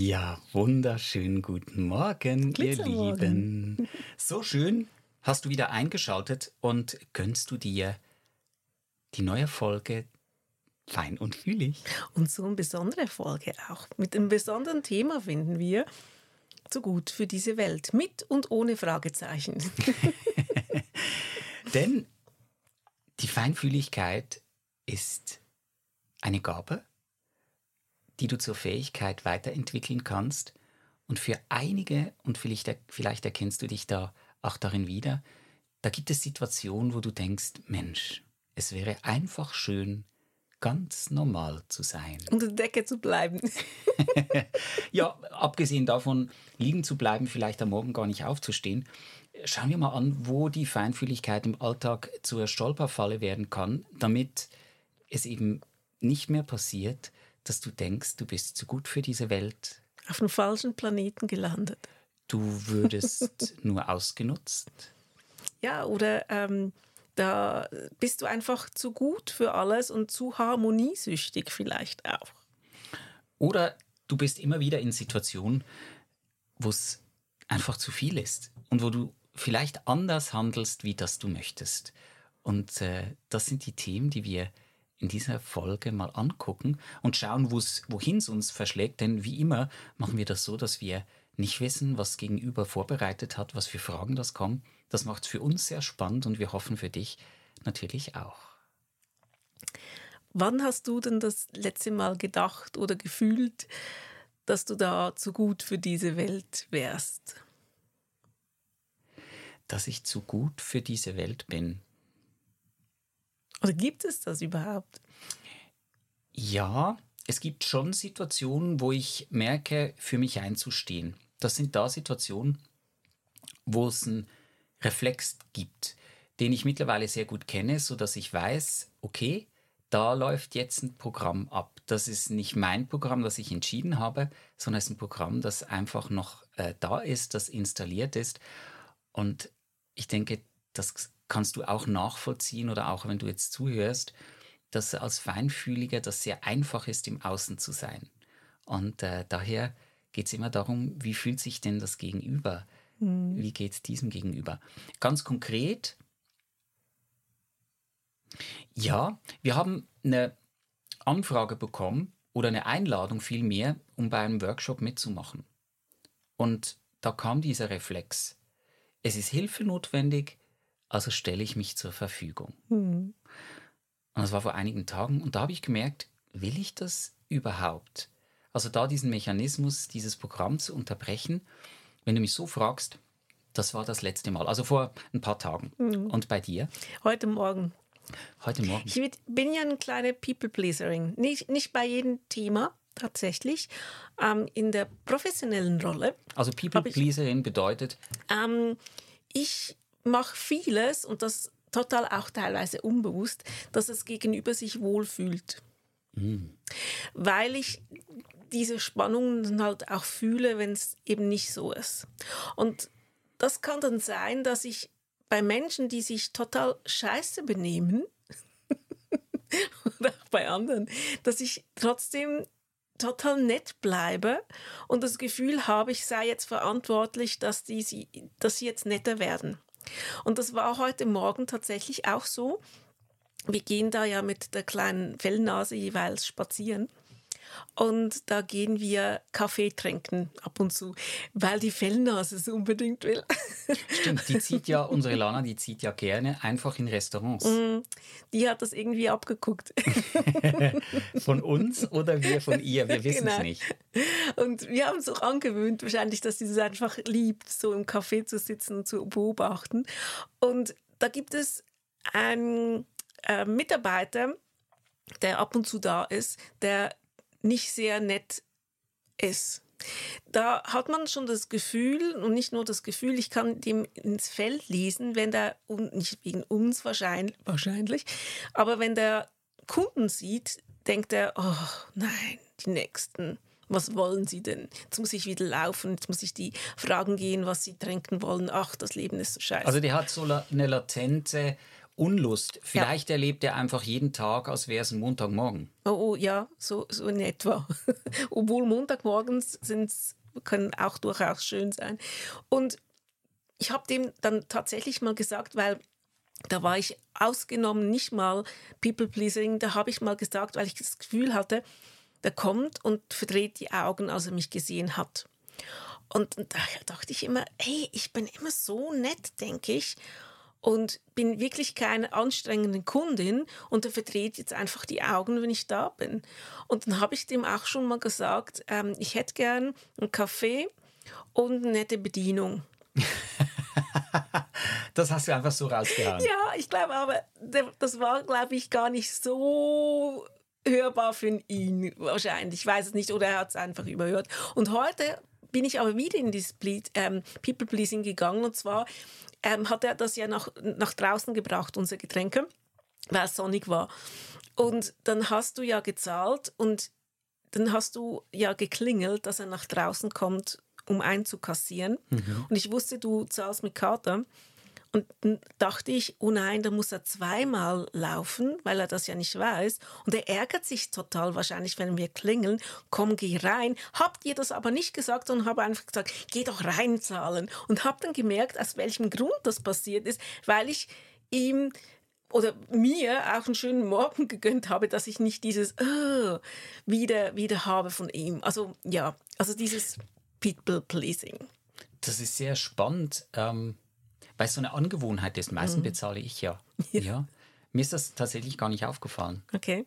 Ja, wunderschönen guten Morgen, ihr Lieben. So schön hast du wieder eingeschaltet und gönnst du dir die neue Folge Fein und fühlig. Und so eine besondere Folge auch. Mit einem besonderen Thema finden wir so gut für diese Welt. Mit und ohne Fragezeichen. Denn die Feinfühligkeit ist eine Gabe, die du zur Fähigkeit weiterentwickeln kannst. Und für einige, und vielleicht, vielleicht erkennst du dich da auch darin wieder, da gibt es Situationen, wo du denkst, Mensch, es wäre einfach schön, ganz normal zu sein. Unter der Decke zu bleiben. ja, abgesehen davon, liegen zu bleiben, vielleicht am Morgen gar nicht aufzustehen. Schauen wir mal an, wo die Feinfühligkeit im Alltag zur Stolperfalle werden kann, damit es eben nicht mehr passiert, dass du denkst, du bist zu gut für diese Welt. Auf einem falschen Planeten gelandet. Du würdest nur ausgenutzt. Ja, oder ähm, da bist du einfach zu gut für alles und zu harmoniesüchtig vielleicht auch. Oder du bist immer wieder in Situationen, wo es einfach zu viel ist und wo du vielleicht anders handelst, wie das du möchtest. Und äh, das sind die Themen, die wir in dieser Folge mal angucken und schauen, wohin es uns verschlägt. Denn wie immer machen wir das so, dass wir nicht wissen, was Gegenüber vorbereitet hat, was für Fragen das kommen. Das macht es für uns sehr spannend und wir hoffen für dich natürlich auch. Wann hast du denn das letzte Mal gedacht oder gefühlt, dass du da zu gut für diese Welt wärst? Dass ich zu gut für diese Welt bin. Oder gibt es das überhaupt? Ja, es gibt schon Situationen, wo ich merke, für mich einzustehen. Das sind da Situationen, wo es einen Reflex gibt, den ich mittlerweile sehr gut kenne, sodass ich weiß, okay, da läuft jetzt ein Programm ab. Das ist nicht mein Programm, das ich entschieden habe, sondern es ist ein Programm, das einfach noch äh, da ist, das installiert ist. Und ich denke, das kannst du auch nachvollziehen oder auch wenn du jetzt zuhörst, dass als Feinfühliger das sehr einfach ist, im Außen zu sein. Und äh, daher geht es immer darum, wie fühlt sich denn das Gegenüber? Mhm. Wie geht es diesem Gegenüber? Ganz konkret, ja, wir haben eine Anfrage bekommen oder eine Einladung vielmehr, um bei einem Workshop mitzumachen. Und da kam dieser Reflex. Es ist Hilfe notwendig, also stelle ich mich zur Verfügung. Mhm. Und das war vor einigen Tagen und da habe ich gemerkt, will ich das überhaupt? Also da diesen Mechanismus, dieses Programm zu unterbrechen, wenn du mich so fragst, das war das letzte Mal, also vor ein paar Tagen. Mhm. Und bei dir? Heute Morgen. Heute Morgen. Ich bin ja eine kleine People-Pleaserin. Nicht, nicht bei jedem Thema, tatsächlich. Ähm, in der professionellen Rolle. Also People-Pleaserin bedeutet? Ähm, ich mache vieles und das total auch teilweise unbewusst, dass das Gegenüber sich wohlfühlt. Mhm. Weil ich diese Spannungen halt auch fühle, wenn es eben nicht so ist. Und das kann dann sein, dass ich bei Menschen, die sich total scheiße benehmen, oder auch bei anderen, dass ich trotzdem total nett bleibe und das Gefühl habe, ich sei jetzt verantwortlich, dass, die, dass sie jetzt netter werden. Und das war heute Morgen tatsächlich auch so. Wir gehen da ja mit der kleinen Fellnase jeweils spazieren. Und da gehen wir Kaffee trinken ab und zu, weil die Fellnase es unbedingt will. Stimmt, die zieht ja, unsere Lana, die zieht ja gerne einfach in Restaurants. Mm, die hat das irgendwie abgeguckt. von uns oder wir von ihr, wir wissen es genau. nicht. Und wir haben es auch angewöhnt, wahrscheinlich, dass sie es einfach liebt, so im Café zu sitzen und zu beobachten. Und da gibt es einen äh, Mitarbeiter, der ab und zu da ist, der nicht sehr nett ist. Da hat man schon das Gefühl, und nicht nur das Gefühl, ich kann dem ins Feld lesen, wenn der, und nicht wegen uns wahrscheinlich, wahrscheinlich, aber wenn der Kunden sieht, denkt er, oh nein, die Nächsten, was wollen sie denn? Jetzt muss ich wieder laufen, jetzt muss ich die fragen gehen, was sie trinken wollen. Ach, das Leben ist so scheiße. Also der hat so eine latente Unlust. Vielleicht ja. erlebt er einfach jeden Tag, als wäre es ein Montagmorgen. Oh, oh ja, so, so in etwa. Obwohl Montagmorgens sind's, können auch durchaus schön sein. Und ich habe dem dann tatsächlich mal gesagt, weil da war ich ausgenommen nicht mal People Pleasing, da habe ich mal gesagt, weil ich das Gefühl hatte, der kommt und verdreht die Augen, als er mich gesehen hat. Und da dachte ich immer, hey, ich bin immer so nett, denke ich und bin wirklich keine anstrengende Kundin und er verdreht jetzt einfach die Augen, wenn ich da bin. Und dann habe ich dem auch schon mal gesagt, ähm, ich hätte gern einen Kaffee und eine nette Bedienung. das hast du einfach so rausgehauen. Ja, ich glaube aber, das war, glaube ich, gar nicht so hörbar für ihn wahrscheinlich. Ich weiß es nicht, oder er hat es einfach überhört. Und heute bin ich aber wieder in dieses ähm, People-Pleasing gegangen und zwar ähm, hat er das ja nach, nach draußen gebracht, unsere Getränke, weil es sonnig war. Und dann hast du ja gezahlt und dann hast du ja geklingelt, dass er nach draußen kommt, um einzukassieren. Mhm. Und ich wusste, du zahlst mit Karte. Und dachte ich, oh nein, da muss er zweimal laufen, weil er das ja nicht weiß. Und er ärgert sich total wahrscheinlich, wenn wir klingeln. Komm, geh rein. Habt ihr das aber nicht gesagt und habe einfach gesagt, geh doch reinzahlen. Und habe dann gemerkt, aus welchem Grund das passiert ist, weil ich ihm oder mir auch einen schönen Morgen gegönnt habe, dass ich nicht dieses oh, wieder, wieder habe von ihm. Also ja, also dieses People-Pleasing. Das ist sehr spannend. Ähm weil so eine Angewohnheit ist. Meistens mhm. bezahle ich ja. ja. ja. Mir ist das tatsächlich gar nicht aufgefallen. Okay.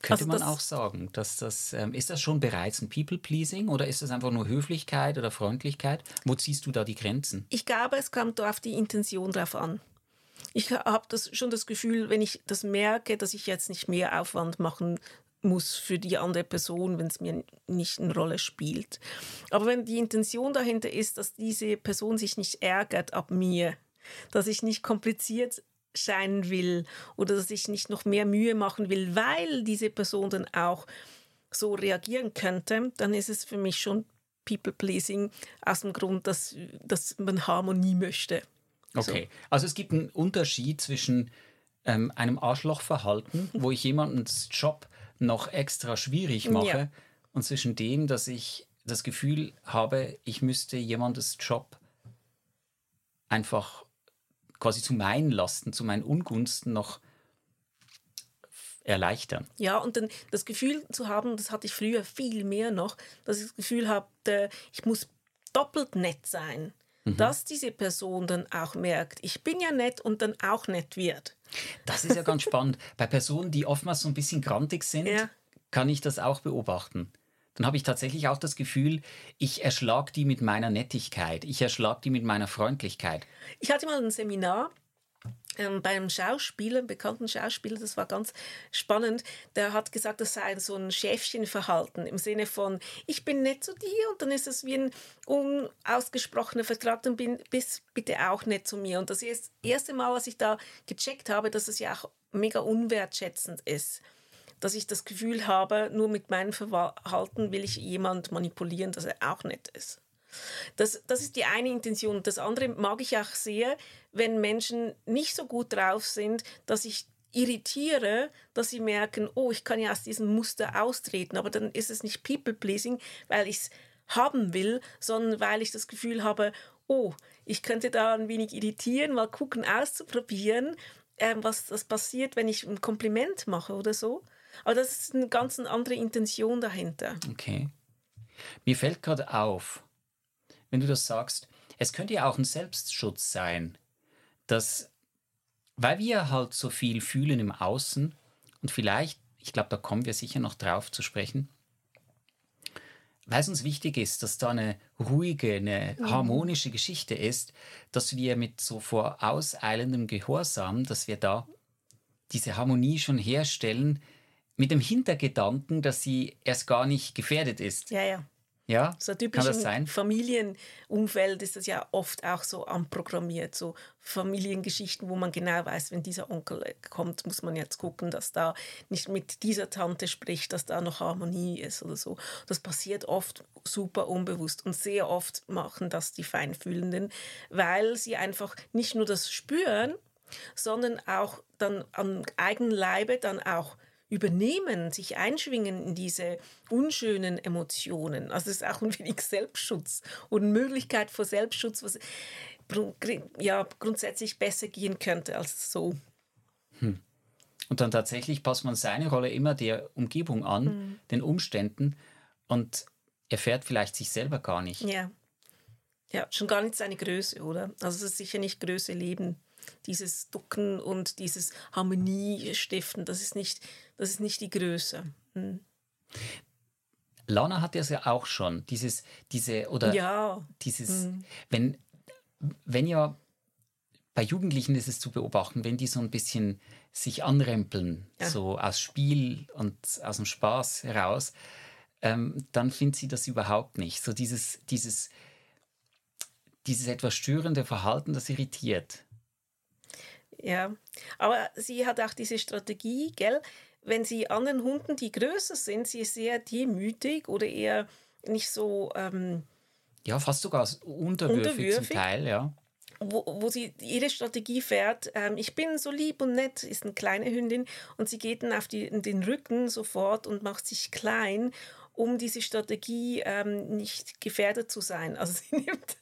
Könnte also man auch sagen, dass das ähm, ist das schon bereits ein People-Pleasing oder ist das einfach nur Höflichkeit oder Freundlichkeit? Wo ziehst du da die Grenzen? Ich glaube, es kommt auf die Intention drauf an. Ich habe das schon das Gefühl, wenn ich das merke, dass ich jetzt nicht mehr Aufwand machen muss für die andere Person, wenn es mir nicht eine Rolle spielt. Aber wenn die Intention dahinter ist, dass diese Person sich nicht ärgert ab mir, dass ich nicht kompliziert scheinen will oder dass ich nicht noch mehr Mühe machen will, weil diese Person dann auch so reagieren könnte, dann ist es für mich schon People-Pleasing aus dem Grund, dass, dass man Harmonie möchte. Okay, so. also es gibt einen Unterschied zwischen ähm, einem Arschlochverhalten, wo ich jemandens Job noch extra schwierig mache. Ja. Und zwischen dem, dass ich das Gefühl habe, ich müsste jemandes Job einfach quasi zu meinen Lasten, zu meinen Ungunsten noch erleichtern. Ja, und dann das Gefühl zu haben, das hatte ich früher viel mehr noch, dass ich das Gefühl habe, ich muss doppelt nett sein, mhm. dass diese Person dann auch merkt, ich bin ja nett und dann auch nett wird. Das ist ja ganz spannend. Bei Personen, die oftmals so ein bisschen grantig sind, ja. kann ich das auch beobachten. Dann habe ich tatsächlich auch das Gefühl, ich erschlag die mit meiner Nettigkeit, ich erschlag die mit meiner Freundlichkeit. Ich hatte mal ein Seminar ähm, beim Schauspieler, bekannten Schauspieler, das war ganz spannend, der hat gesagt, das sei so ein Schäfchenverhalten im Sinne von, ich bin nett zu dir und dann ist es wie ein unausgesprochener Vertrag, dann bin, bist bitte auch nett zu mir. Und das ist das erste Mal, was ich da gecheckt habe, dass es ja auch mega unwertschätzend ist dass ich das Gefühl habe, nur mit meinem Verhalten will ich jemand manipulieren, dass er auch nett ist. Das, das ist die eine Intention. Das andere mag ich auch sehr, wenn Menschen nicht so gut drauf sind, dass ich irritiere, dass sie merken, oh, ich kann ja aus diesem Muster austreten, aber dann ist es nicht People-Pleasing, weil ich es haben will, sondern weil ich das Gefühl habe, oh, ich könnte da ein wenig irritieren, mal gucken, auszuprobieren, äh, was das passiert, wenn ich ein Kompliment mache oder so. Aber das ist eine ganz andere Intention dahinter. Okay. Mir fällt gerade auf, wenn du das sagst, es könnte ja auch ein Selbstschutz sein, dass, weil wir halt so viel fühlen im Außen und vielleicht, ich glaube, da kommen wir sicher noch drauf zu sprechen, weil es uns wichtig ist, dass da eine ruhige, eine mhm. harmonische Geschichte ist, dass wir mit so vorauseilendem Gehorsam, dass wir da diese Harmonie schon herstellen, mit dem Hintergedanken, dass sie erst gar nicht gefährdet ist. Ja, ja. Ja, so kann das typischen sein? Familienumfeld ist das ja oft auch so anprogrammiert, so Familiengeschichten, wo man genau weiß, wenn dieser Onkel kommt, muss man jetzt gucken, dass da nicht mit dieser Tante spricht, dass da noch Harmonie ist oder so. Das passiert oft super unbewusst und sehr oft machen das die Feinfühlenden, weil sie einfach nicht nur das spüren, sondern auch dann am eigenen Leibe dann auch übernehmen, sich einschwingen in diese unschönen Emotionen. Also es ist auch ein wenig Selbstschutz und Möglichkeit für Selbstschutz, was ja grundsätzlich besser gehen könnte als so. Hm. Und dann tatsächlich passt man seine Rolle immer der Umgebung an, mhm. den Umständen und erfährt vielleicht sich selber gar nicht. Ja. Ja, schon gar nicht seine Größe, oder? Also es ist sicher nicht Größe leben dieses Ducken und dieses Harmonie stiften, das ist nicht, das ist nicht die Größe. Hm. Lana hat das ja auch schon, dieses, diese, oder ja. dieses, hm. wenn, wenn ja bei Jugendlichen ist es zu beobachten, wenn die so ein bisschen sich anrempeln, ja. so aus Spiel und aus dem Spaß heraus, ähm, dann findet sie das überhaupt nicht. So dieses, dieses, dieses etwas störende Verhalten, das irritiert. Ja, aber sie hat auch diese Strategie, gell? Wenn sie anderen Hunden, die größer sind, sie ist sehr demütig oder eher nicht so. Ähm, ja, fast sogar unterwürfig, unterwürfig zum Teil, ja. Wo, wo sie ihre Strategie fährt, ähm, ich bin so lieb und nett, ist eine kleine Hündin und sie geht dann auf die, den Rücken sofort und macht sich klein um diese Strategie ähm, nicht gefährdet zu sein. Also sie nimmt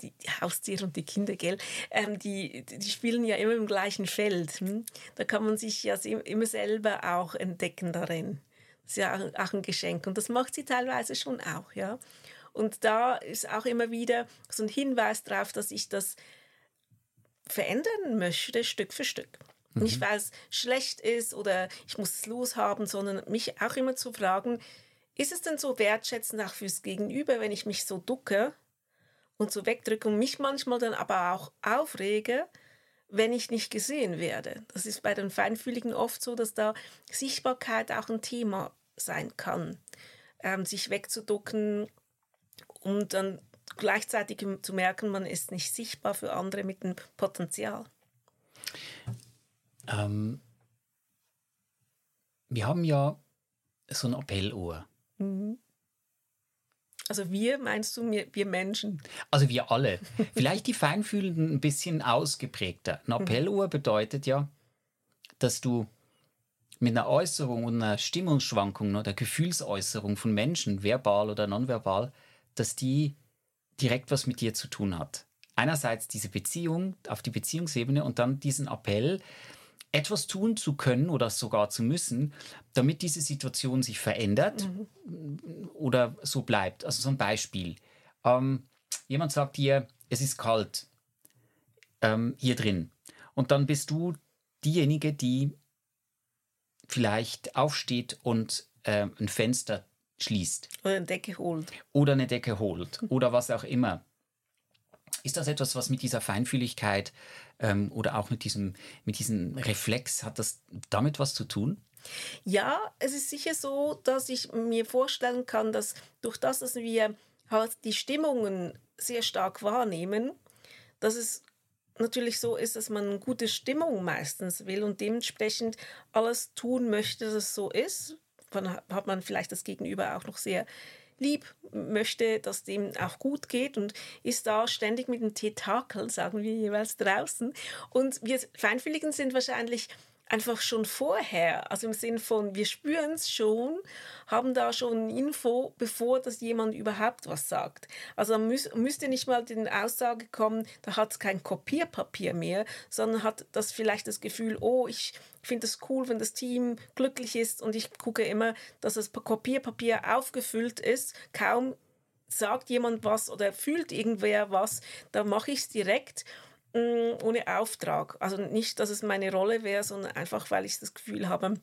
die, die Haustiere und die Kinder, gell, ähm, die, die spielen ja immer im gleichen Feld. Hm? Da kann man sich ja immer selber auch entdecken darin. Das ist ja auch ein Geschenk und das macht sie teilweise schon auch, ja. Und da ist auch immer wieder so ein Hinweis darauf, dass ich das verändern möchte, Stück für Stück. Mhm. Nicht, weil es schlecht ist oder ich muss es loshaben, sondern mich auch immer zu fragen, ist es denn so wertschätzend auch fürs Gegenüber, wenn ich mich so ducke und so wegdrücke und mich manchmal dann aber auch aufrege, wenn ich nicht gesehen werde? Das ist bei den Feinfühligen oft so, dass da Sichtbarkeit auch ein Thema sein kann. Ähm, sich wegzuducken und dann gleichzeitig zu merken, man ist nicht sichtbar für andere mit dem Potenzial. Ähm, wir haben ja so ein Appellohr. Mhm. Also wir, meinst du, wir, wir, Menschen? Also wir alle. Vielleicht die Feinfühlenden ein bisschen ausgeprägter. Ein mhm. Appellohr bedeutet ja, dass du mit einer Äußerung und einer Stimmungsschwankung oder Gefühlsäußerung von Menschen, verbal oder nonverbal, dass die direkt was mit dir zu tun hat. Einerseits diese Beziehung auf die Beziehungsebene und dann diesen Appell, etwas tun zu können oder sogar zu müssen, damit diese Situation sich verändert mhm. oder so bleibt. Also so ein Beispiel. Ähm, jemand sagt dir, es ist kalt ähm, hier drin. Und dann bist du diejenige, die vielleicht aufsteht und äh, ein Fenster schließt. Oder eine Decke holt. Oder eine Decke holt. Oder was auch immer. Ist das etwas, was mit dieser Feinfühligkeit ähm, oder auch mit diesem, mit diesem Reflex, hat das damit was zu tun? Ja, es ist sicher so, dass ich mir vorstellen kann, dass durch das, dass wir halt die Stimmungen sehr stark wahrnehmen, dass es natürlich so ist, dass man eine gute Stimmung meistens will und dementsprechend alles tun möchte, dass es so ist. Dann hat man vielleicht das Gegenüber auch noch sehr lieb, möchte, dass dem auch gut geht und ist da ständig mit dem Tentakel, sagen wir jeweils draußen. Und wir Feinfühligen sind wahrscheinlich einfach schon vorher, also im Sinn von, wir spüren es schon, haben da schon Info, bevor das jemand überhaupt was sagt. Also müsste nicht mal die Aussage kommen, da hat es kein Kopierpapier mehr, sondern hat das vielleicht das Gefühl, oh, ich finde es cool, wenn das Team glücklich ist und ich gucke immer, dass das Kopierpapier aufgefüllt ist. Kaum sagt jemand was oder fühlt irgendwer was, da mache ich es direkt ohne Auftrag. Also nicht, dass es meine Rolle wäre, sondern einfach, weil ich das Gefühl habe,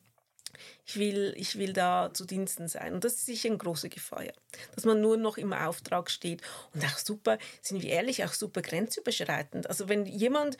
ich will, ich will da zu Diensten sein. Und das ist sicher eine große Gefahr, ja. dass man nur noch im Auftrag steht. Und auch super, sind wir ehrlich, auch super grenzüberschreitend. Also wenn jemand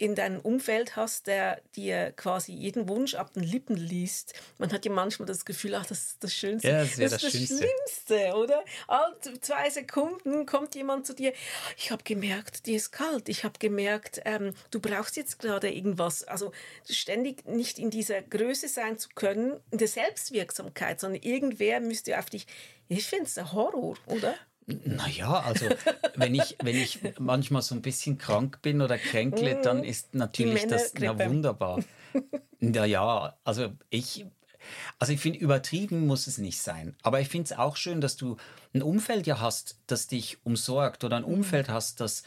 in deinem Umfeld hast, der dir quasi jeden Wunsch ab den Lippen liest. Man hat ja manchmal das Gefühl, ach, das ist das Schönste. Ja, das, das ist das, das Schönste. Schlimmste, oder? All zwei Sekunden kommt jemand zu dir, ich habe gemerkt, dir ist kalt. Ich habe gemerkt, ähm, du brauchst jetzt gerade irgendwas. Also ständig nicht in dieser Größe sein zu können, in der Selbstwirksamkeit, sondern irgendwer müsste auf dich... Ich finde es ein Horror, oder? Naja, also wenn ich, wenn ich manchmal so ein bisschen krank bin oder kränkle, dann ist natürlich das na, wunderbar. Naja, also ich, also ich finde, übertrieben muss es nicht sein. Aber ich finde es auch schön, dass du ein Umfeld ja hast, das dich umsorgt oder ein Umfeld hast, das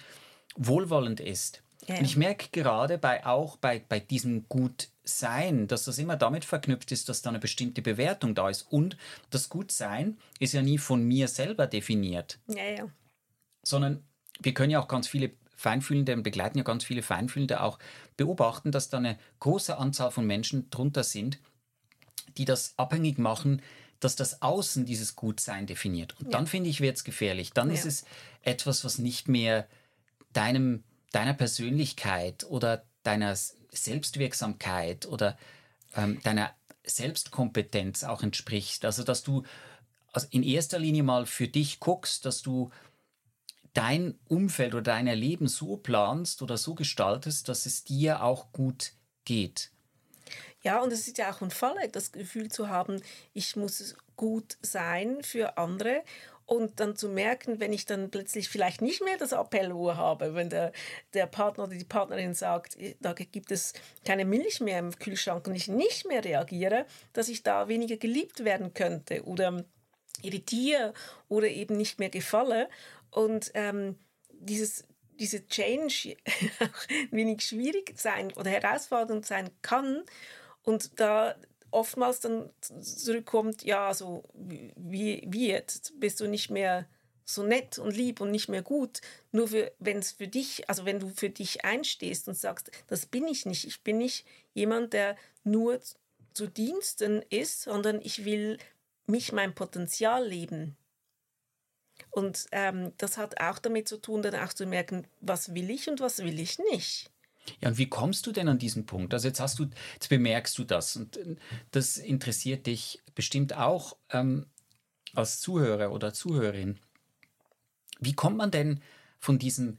wohlwollend ist. Ja. Und ich merke gerade bei auch bei, bei diesem Gutsein, dass das immer damit verknüpft ist, dass da eine bestimmte Bewertung da ist. Und das Gutsein ist ja nie von mir selber definiert. Ja, ja. Sondern wir können ja auch ganz viele Feinfühlende und begleiten ja ganz viele Feinfühlende auch beobachten, dass da eine große Anzahl von Menschen drunter sind, die das abhängig machen, dass das Außen dieses Gutsein definiert. Und ja. dann finde ich, wird es gefährlich. Dann ja. ist es etwas, was nicht mehr deinem deiner Persönlichkeit oder deiner Selbstwirksamkeit oder ähm, deiner Selbstkompetenz auch entspricht. Also dass du in erster Linie mal für dich guckst, dass du dein Umfeld oder dein Leben so planst oder so gestaltest, dass es dir auch gut geht. Ja, und es ist ja auch ein Fall, das Gefühl zu haben, ich muss gut sein für andere und dann zu merken, wenn ich dann plötzlich vielleicht nicht mehr das Appellohr habe, wenn der, der Partner oder die Partnerin sagt, da gibt es keine Milch mehr im Kühlschrank und ich nicht mehr reagiere, dass ich da weniger geliebt werden könnte oder irritiere oder eben nicht mehr gefalle. Und ähm, dieses, diese Change auch wenig schwierig sein oder herausfordernd sein kann. Und da oftmals dann zurückkommt, ja, so wie, wie jetzt bist du nicht mehr so nett und lieb und nicht mehr gut, nur wenn es für dich, also wenn du für dich einstehst und sagst, das bin ich nicht, ich bin nicht jemand, der nur zu Diensten ist, sondern ich will mich, mein Potenzial leben. Und ähm, das hat auch damit zu tun, dann auch zu merken, was will ich und was will ich nicht. Ja, und wie kommst du denn an diesen Punkt? Also jetzt hast du, jetzt bemerkst du das und äh, das interessiert dich bestimmt auch ähm, als Zuhörer oder Zuhörerin. Wie kommt man denn von diesem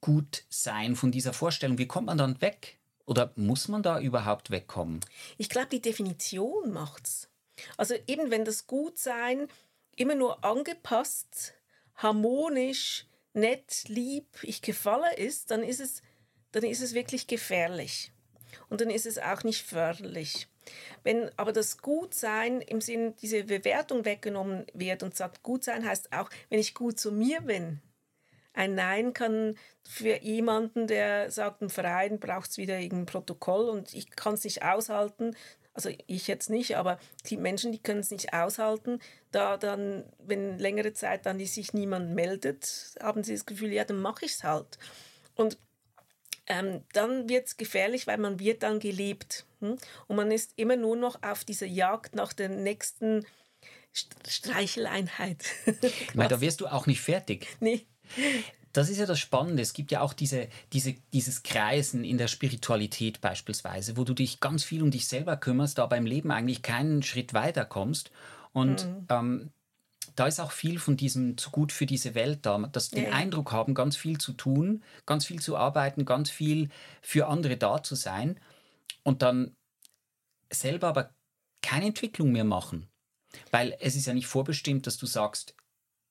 Gutsein, von dieser Vorstellung, wie kommt man dann weg? Oder muss man da überhaupt wegkommen? Ich glaube, die Definition macht's. Also eben, wenn das Gutsein immer nur angepasst, harmonisch, nett, lieb, ich gefalle ist, dann ist es dann ist es wirklich gefährlich. Und dann ist es auch nicht förderlich. Wenn aber das Gutsein im Sinn diese Bewertung weggenommen wird und sagt, Gutsein heißt auch, wenn ich gut zu mir bin. Ein Nein kann für jemanden, der sagt, im Verein braucht es wieder irgendein Protokoll und ich kann es nicht aushalten, also ich jetzt nicht, aber die Menschen, die können es nicht aushalten, da dann, wenn längere Zeit dann sich niemand meldet, haben sie das Gefühl, ja, dann mache ich es halt. Und ähm, dann wird es gefährlich, weil man wird dann gelebt. Hm? Und man ist immer nur noch auf dieser Jagd nach der nächsten Streicheleinheit. ich meine, da wirst du auch nicht fertig. Nee. Das ist ja das Spannende. Es gibt ja auch diese, diese, dieses Kreisen in der Spiritualität beispielsweise, wo du dich ganz viel um dich selber kümmerst, da beim Leben eigentlich keinen Schritt weiter kommst. Und mhm. ähm, da ist auch viel von diesem zu gut für diese Welt da, dass ja. den Eindruck haben, ganz viel zu tun, ganz viel zu arbeiten, ganz viel für andere da zu sein und dann selber aber keine Entwicklung mehr machen. Weil es ist ja nicht vorbestimmt, dass du sagst,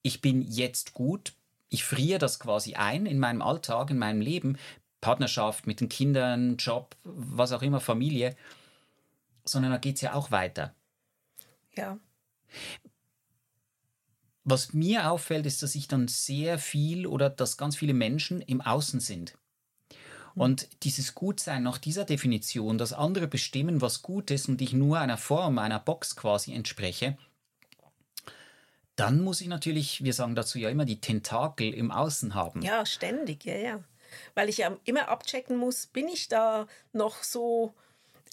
ich bin jetzt gut, ich friere das quasi ein in meinem Alltag, in meinem Leben, Partnerschaft mit den Kindern, Job, was auch immer, Familie, sondern da geht es ja auch weiter. Ja was mir auffällt, ist, dass ich dann sehr viel oder dass ganz viele Menschen im Außen sind. Hm. Und dieses Gutsein nach dieser Definition, dass andere bestimmen, was gut ist und ich nur einer Form, einer Box quasi entspreche, dann muss ich natürlich, wir sagen dazu ja immer, die Tentakel im Außen haben. Ja, ständig, ja, ja. Weil ich ja immer abchecken muss, bin ich da noch so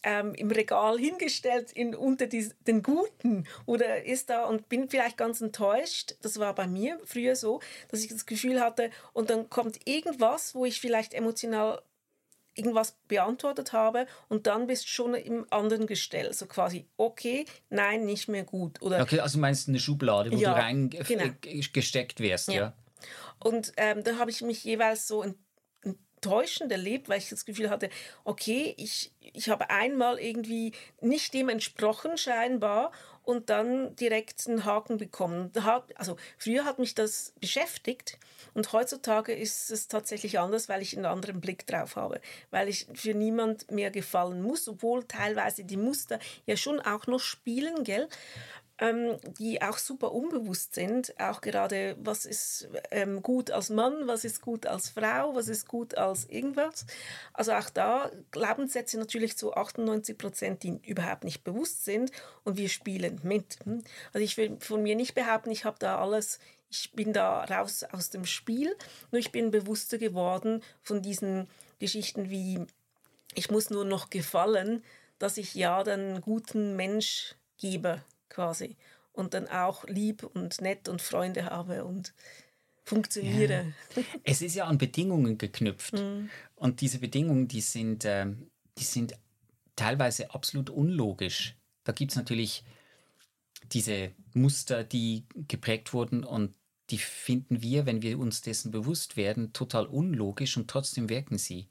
ähm, im Regal hingestellt in, unter die, den Guten oder ist da und bin vielleicht ganz enttäuscht. Das war bei mir früher so, dass ich das Gefühl hatte und dann kommt irgendwas, wo ich vielleicht emotional irgendwas beantwortet habe und dann bist du schon im anderen gestellt. So quasi, okay, nein, nicht mehr gut. Oder, okay, also meinst du eine Schublade, wo ja, du reingesteckt genau. wirst, ja. ja. Und ähm, da habe ich mich jeweils so enttäuschend erlebt, weil ich das Gefühl hatte, okay, ich, ich habe einmal irgendwie nicht dem entsprochen scheinbar und dann direkt einen Haken bekommen. Also früher hat mich das beschäftigt und heutzutage ist es tatsächlich anders, weil ich einen anderen Blick drauf habe, weil ich für niemand mehr gefallen muss, obwohl teilweise die Muster ja schon auch noch spielen, gell? Ähm, die auch super unbewusst sind. Auch gerade, was ist ähm, gut als Mann, was ist gut als Frau, was ist gut als irgendwas. Also auch da Glaubenssätze natürlich zu 98 Prozent, die überhaupt nicht bewusst sind und wir spielen mit. Hm? Also ich will von mir nicht behaupten, ich habe da alles ich bin da raus aus dem Spiel, nur ich bin bewusster geworden von diesen Geschichten wie ich muss nur noch gefallen, dass ich ja den guten Mensch gebe quasi. Und dann auch lieb und nett und Freunde habe und funktioniere. Ja. Es ist ja an Bedingungen geknüpft. Mhm. Und diese Bedingungen, die sind, äh, die sind teilweise absolut unlogisch. Da gibt es natürlich diese Muster, die geprägt wurden und die finden wir, wenn wir uns dessen bewusst werden, total unlogisch und trotzdem wirken sie.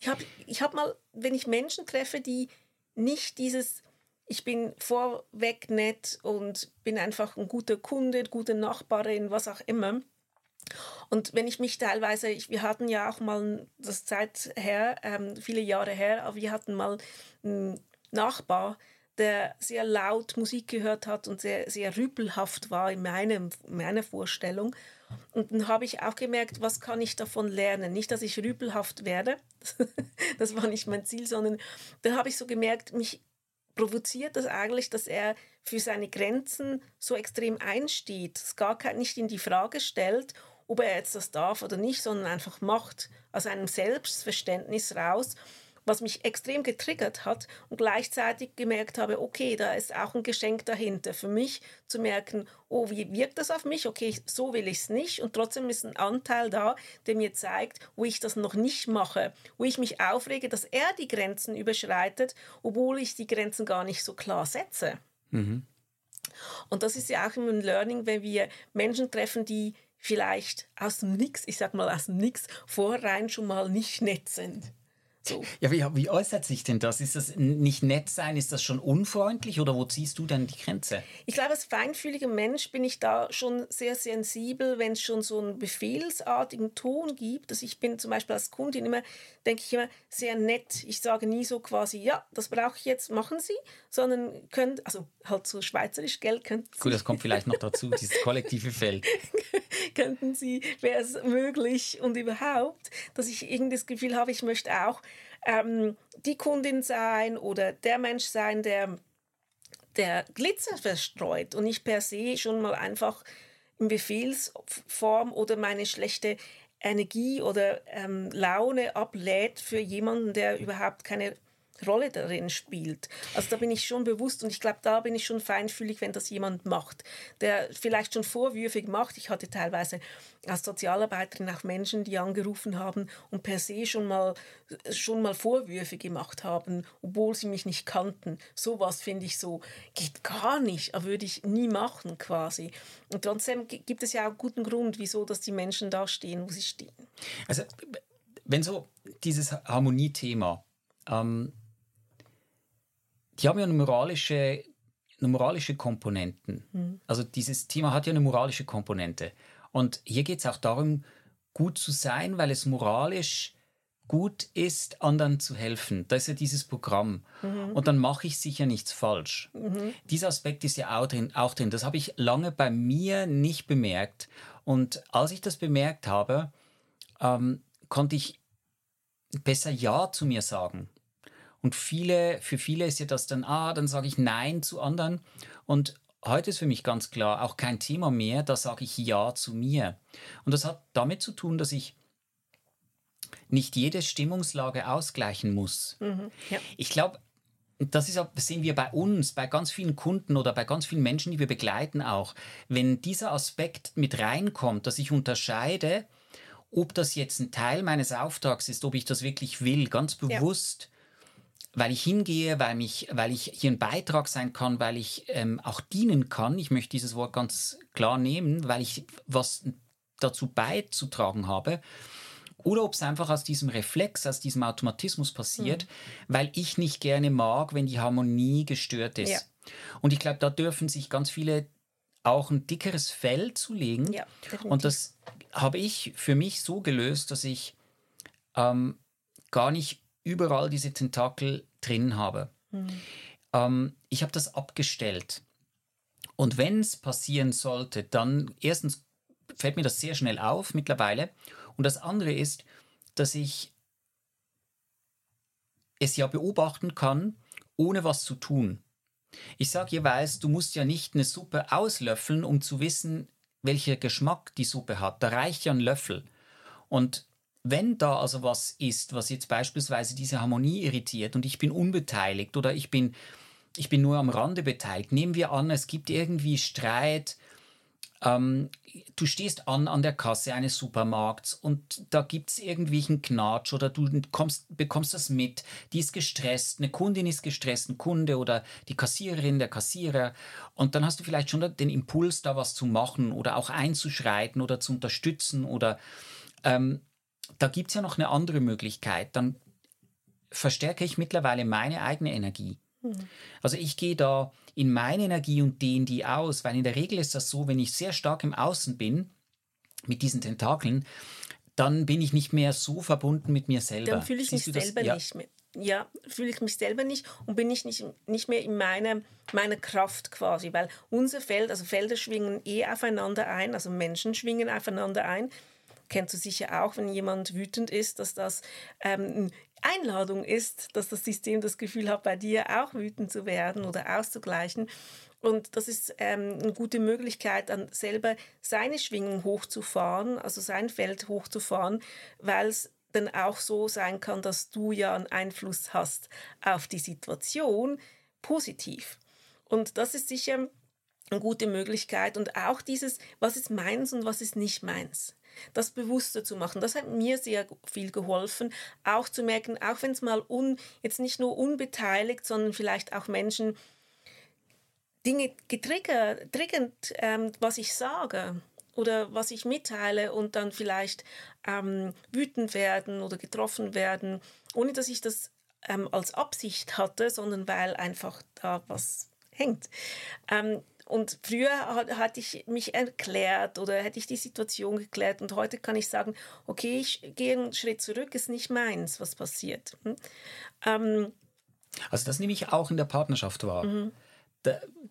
Ich habe ich hab mal, wenn ich Menschen treffe, die nicht dieses ich bin vorweg nett und bin einfach ein guter Kunde, gute Nachbarin, was auch immer. Und wenn ich mich teilweise, ich, wir hatten ja auch mal, das Zeit her, ähm, viele Jahre her, aber wir hatten mal einen Nachbar, der sehr laut Musik gehört hat und sehr, sehr rüpelhaft war in, meinem, in meiner Vorstellung. Und dann habe ich auch gemerkt, was kann ich davon lernen? Nicht, dass ich rüpelhaft werde, das war nicht mein Ziel, sondern dann habe ich so gemerkt, mich provoziert das eigentlich, dass er für seine Grenzen so extrem einsteht, es gar nicht in die Frage stellt, ob er jetzt das darf oder nicht, sondern einfach macht aus einem Selbstverständnis raus was mich extrem getriggert hat und gleichzeitig gemerkt habe, okay, da ist auch ein Geschenk dahinter für mich zu merken, oh, wie wirkt das auf mich? Okay, so will ich es nicht und trotzdem ist ein Anteil da, der mir zeigt, wo ich das noch nicht mache, wo ich mich aufrege, dass er die Grenzen überschreitet, obwohl ich die Grenzen gar nicht so klar setze. Mhm. Und das ist ja auch immer ein Learning, wenn wir Menschen treffen, die vielleicht aus dem Nix, ich sag mal aus dem Nix, vorrein schon mal nicht nett sind. So. Ja, wie, wie äußert sich denn das? Ist das nicht nett sein? Ist das schon unfreundlich oder wo ziehst du dann die Grenze? Ich glaube, als feinfühliger Mensch bin ich da schon sehr sensibel, wenn es schon so einen befehlsartigen Ton gibt. Also ich bin zum Beispiel als Kundin immer, denke ich immer, sehr nett. Ich sage nie so quasi, ja, das brauche ich jetzt, machen Sie, sondern können, also halt so schweizerisch Geld könnten Gut, das kommt vielleicht noch dazu, dieses kollektive Feld. könnten Sie, wäre es möglich und überhaupt, dass ich irgendwie das Gefühl habe, ich möchte auch ähm, die Kundin sein oder der Mensch sein, der, der Glitzer verstreut und nicht per se schon mal einfach in Befehlsform oder meine schlechte Energie oder ähm, Laune ablädt für jemanden, der überhaupt keine Rolle darin spielt. Also da bin ich schon bewusst und ich glaube, da bin ich schon feinfühlig, wenn das jemand macht, der vielleicht schon vorwürfig macht. Ich hatte teilweise als Sozialarbeiterin auch Menschen, die angerufen haben und per se schon mal, schon mal Vorwürfe gemacht haben, obwohl sie mich nicht kannten. Sowas finde ich so, geht gar nicht, würde ich nie machen quasi. Und trotzdem gibt es ja auch guten Grund, wieso dass die Menschen da stehen, wo sie stehen. Also wenn so dieses Harmoniethema ähm, die haben ja eine moralische, eine moralische Komponenten. Mhm. Also dieses Thema hat ja eine moralische Komponente. Und hier geht es auch darum, gut zu sein, weil es moralisch gut ist, anderen zu helfen. Da ist ja dieses Programm. Mhm. Und dann mache ich sicher nichts falsch. Mhm. Dieser Aspekt ist ja auch drin, auch drin. Das habe ich lange bei mir nicht bemerkt. Und als ich das bemerkt habe, ähm, konnte ich besser Ja zu mir sagen. Und viele, für viele ist ja das dann, ah, dann sage ich Nein zu anderen. Und heute ist für mich ganz klar auch kein Thema mehr, da sage ich Ja zu mir. Und das hat damit zu tun, dass ich nicht jede Stimmungslage ausgleichen muss. Mhm, ja. Ich glaube, das, ist, das sehen wir bei uns, bei ganz vielen Kunden oder bei ganz vielen Menschen, die wir begleiten auch. Wenn dieser Aspekt mit reinkommt, dass ich unterscheide, ob das jetzt ein Teil meines Auftrags ist, ob ich das wirklich will, ganz bewusst, ja. Weil ich hingehe, weil, mich, weil ich hier ein Beitrag sein kann, weil ich ähm, auch dienen kann. Ich möchte dieses Wort ganz klar nehmen, weil ich was dazu beizutragen habe. Oder ob es einfach aus diesem Reflex, aus diesem Automatismus passiert, mhm. weil ich nicht gerne mag, wenn die Harmonie gestört ist. Ja. Und ich glaube, da dürfen sich ganz viele auch ein dickeres Fell zulegen. Ja, und das habe ich für mich so gelöst, dass ich ähm, gar nicht überall diese Tentakel drin habe. Mhm. Ähm, ich habe das abgestellt. Und wenn es passieren sollte, dann erstens fällt mir das sehr schnell auf mittlerweile. Und das andere ist, dass ich es ja beobachten kann, ohne was zu tun. Ich sage jeweils, du musst ja nicht eine Suppe auslöffeln, um zu wissen, welcher Geschmack die Suppe hat. Da reicht ja ein Löffel. Und wenn da also was ist, was jetzt beispielsweise diese Harmonie irritiert und ich bin unbeteiligt oder ich bin, ich bin nur am Rande beteiligt, nehmen wir an, es gibt irgendwie Streit ähm, du stehst an an der Kasse eines Supermarkts und da gibt es irgendwelchen Knatsch oder du kommst, bekommst das mit. Die ist gestresst, eine Kundin ist gestresst, ein Kunde oder die Kassiererin, der Kassierer. Und dann hast du vielleicht schon den Impuls, da was zu machen oder auch einzuschreiten oder zu unterstützen. Oder ähm, da gibt es ja noch eine andere Möglichkeit. Dann verstärke ich mittlerweile meine eigene Energie. Mhm. Also ich gehe da in meine Energie und dehne die aus, weil in der Regel ist das so, wenn ich sehr stark im Außen bin, mit diesen Tentakeln, dann bin ich nicht mehr so verbunden mit mir selber. Dann fühle ich Siehst mich selber ja. nicht mehr. Ja, fühle ich mich selber nicht und bin ich nicht, nicht mehr in meiner, meiner Kraft quasi, weil unser Feld, also Felder schwingen eh aufeinander ein, also Menschen schwingen aufeinander ein kennst du sicher auch, wenn jemand wütend ist, dass das ähm, Einladung ist, dass das System das Gefühl hat, bei dir auch wütend zu werden oder auszugleichen. Und das ist ähm, eine gute Möglichkeit, dann selber seine Schwingung hochzufahren, also sein Feld hochzufahren, weil es dann auch so sein kann, dass du ja einen Einfluss hast auf die Situation positiv. Und das ist sicher eine gute Möglichkeit. Und auch dieses, was ist meins und was ist nicht meins das bewusster zu machen. Das hat mir sehr viel geholfen, auch zu merken, auch wenn es mal un, jetzt nicht nur unbeteiligt, sondern vielleicht auch Menschen Dinge getriggert, triggernd, ähm, was ich sage oder was ich mitteile und dann vielleicht ähm, wütend werden oder getroffen werden, ohne dass ich das ähm, als Absicht hatte, sondern weil einfach da was hängt. Ähm, und früher hatte ich mich erklärt oder hätte ich die Situation geklärt und heute kann ich sagen, okay, ich gehe einen Schritt zurück, ist nicht meins, was passiert. Hm? Ähm, also das nehme ich auch in der Partnerschaft wahr. Mhm.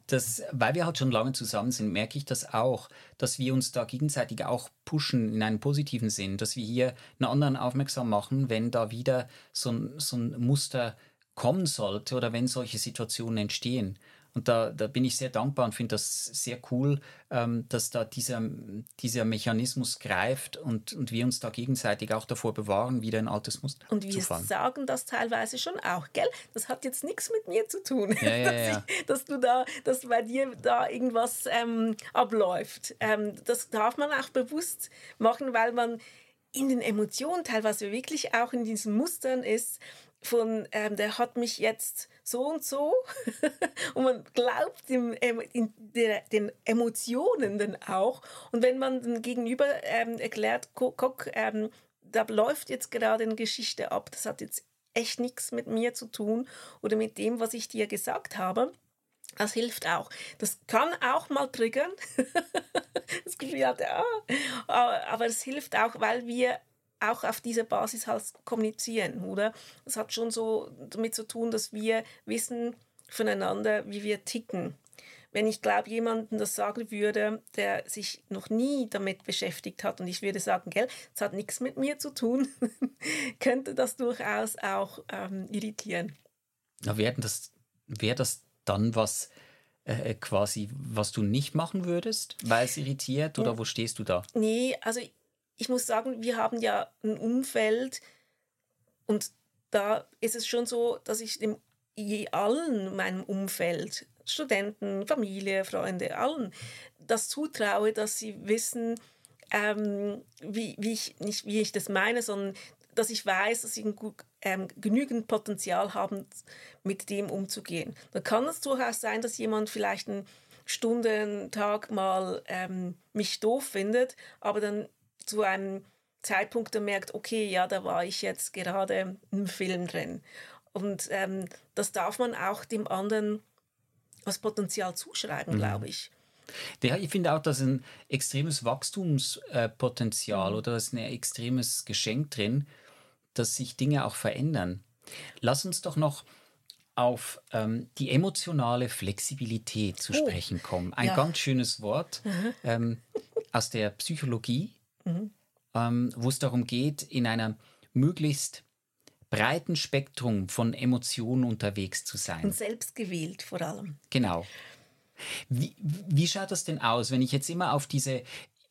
Das, weil wir halt schon lange zusammen sind, merke ich das auch, dass wir uns da gegenseitig auch pushen in einem positiven Sinn, dass wir hier einen anderen aufmerksam machen, wenn da wieder so ein, so ein Muster kommen sollte oder wenn solche Situationen entstehen. Und da, da bin ich sehr dankbar und finde das sehr cool, ähm, dass da dieser, dieser Mechanismus greift und, und wir uns da gegenseitig auch davor bewahren, wieder ein altes Muster und zu fahren. Und wir sagen das teilweise schon auch, gell? Das hat jetzt nichts mit mir zu tun, ja, ja, dass, ich, dass, du da, dass bei dir da irgendwas ähm, abläuft. Ähm, das darf man auch bewusst machen, weil man in den Emotionen teilweise wirklich auch in diesen Mustern ist, von, ähm, der hat mich jetzt so und so. und man glaubt dem, ähm, der, den Emotionen dann auch. Und wenn man dann gegenüber ähm, erklärt, guck, ähm, da läuft jetzt gerade eine Geschichte ab, das hat jetzt echt nichts mit mir zu tun oder mit dem, was ich dir gesagt habe. Das hilft auch. Das kann auch mal triggern. das Gefühl hat, ja, aber es hilft auch, weil wir auch auf dieser Basis halt kommunizieren, oder? Das hat schon so damit zu tun, dass wir wissen voneinander, wie wir ticken. Wenn ich glaube, jemandem das sagen würde, der sich noch nie damit beschäftigt hat und ich würde sagen, gell, es hat nichts mit mir zu tun, könnte das durchaus auch ähm, irritieren. Na, wäre das, wär das dann was, äh, quasi, was du nicht machen würdest, weil es irritiert oder wo stehst du da? Nee, also ich muss sagen, wir haben ja ein Umfeld und da ist es schon so, dass ich dem allen meinem Umfeld, Studenten, Familie, Freunde, allen, das zutraue, dass sie wissen, ähm, wie, wie, ich, nicht wie ich das meine, sondern dass ich weiß, dass ich ähm, genügend Potenzial habe, mit dem umzugehen. Dann kann es durchaus sein, dass jemand vielleicht einen Tag mal ähm, mich doof findet, aber dann zu einem Zeitpunkt merkt, okay, ja, da war ich jetzt gerade im Film drin. Und ähm, das darf man auch dem anderen als Potenzial zuschreiben, mhm. glaube ich. Ja, ich finde auch, dass ein extremes Wachstumspotenzial oder das ist ein extremes Geschenk drin, dass sich Dinge auch verändern. Lass uns doch noch auf ähm, die emotionale Flexibilität zu oh, sprechen kommen. Ein ja. ganz schönes Wort ähm, aus der Psychologie, mhm. ähm, wo es darum geht, in einem möglichst breiten Spektrum von Emotionen unterwegs zu sein. Und selbst gewählt vor allem. Genau. Wie, wie schaut das denn aus, wenn ich jetzt immer auf diese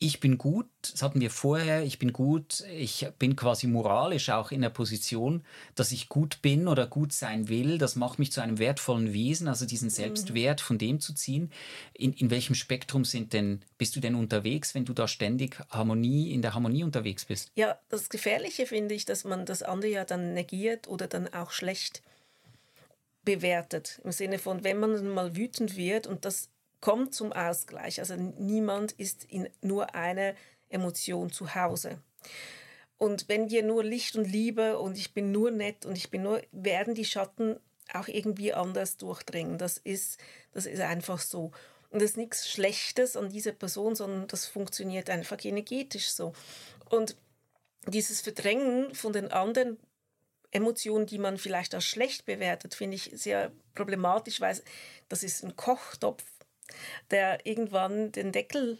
ich bin gut, das hatten wir vorher, ich bin gut, ich bin quasi moralisch auch in der Position, dass ich gut bin oder gut sein will. Das macht mich zu einem wertvollen Wesen, also diesen mhm. Selbstwert von dem zu ziehen. In, in welchem Spektrum sind denn, bist du denn unterwegs, wenn du da ständig Harmonie, in der Harmonie unterwegs bist? Ja, das Gefährliche finde ich, dass man das andere ja dann negiert oder dann auch schlecht bewertet. Im Sinne von, wenn man mal wütend wird und das kommt zum Ausgleich. Also niemand ist in nur einer Emotion zu Hause. Und wenn wir nur Licht und Liebe und ich bin nur nett und ich bin nur, werden die Schatten auch irgendwie anders durchdringen. Das ist, das ist einfach so. Und das ist nichts Schlechtes an dieser Person, sondern das funktioniert einfach energetisch so. Und dieses Verdrängen von den anderen Emotionen, die man vielleicht als schlecht bewertet, finde ich sehr problematisch, weil das ist ein Kochtopf der irgendwann den Deckel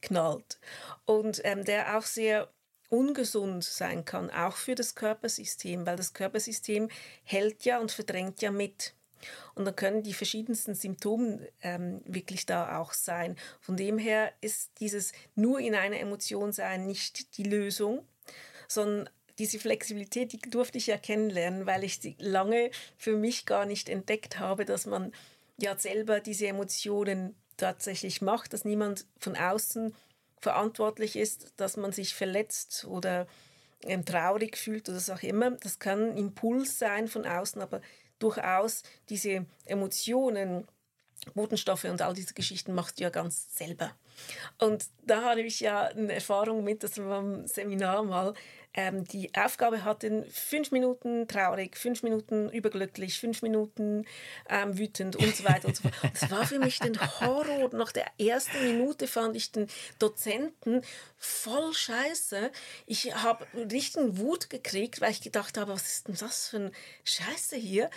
knallt und ähm, der auch sehr ungesund sein kann, auch für das Körpersystem, weil das Körpersystem hält ja und verdrängt ja mit. Und dann können die verschiedensten Symptome ähm, wirklich da auch sein. Von dem her ist dieses nur in einer Emotion sein nicht die Lösung, sondern diese Flexibilität, die durfte ich ja kennenlernen, weil ich sie lange für mich gar nicht entdeckt habe, dass man ja selber diese Emotionen tatsächlich macht, dass niemand von außen verantwortlich ist, dass man sich verletzt oder ähm, traurig fühlt oder was auch immer. Das kann ein Impuls sein von außen, aber durchaus diese Emotionen, Botenstoffe und all diese Geschichten macht ja ganz selber. Und da hatte ich ja eine Erfahrung mit, dass wir beim Seminar mal ähm, die Aufgabe hatten, fünf Minuten traurig, fünf Minuten überglücklich, fünf Minuten ähm, wütend und so weiter und so fort. Das war für mich ein Horror. Nach der ersten Minute fand ich den Dozenten voll scheiße. Ich habe richtig Wut gekriegt, weil ich gedacht habe, was ist denn das für ein Scheiße hier?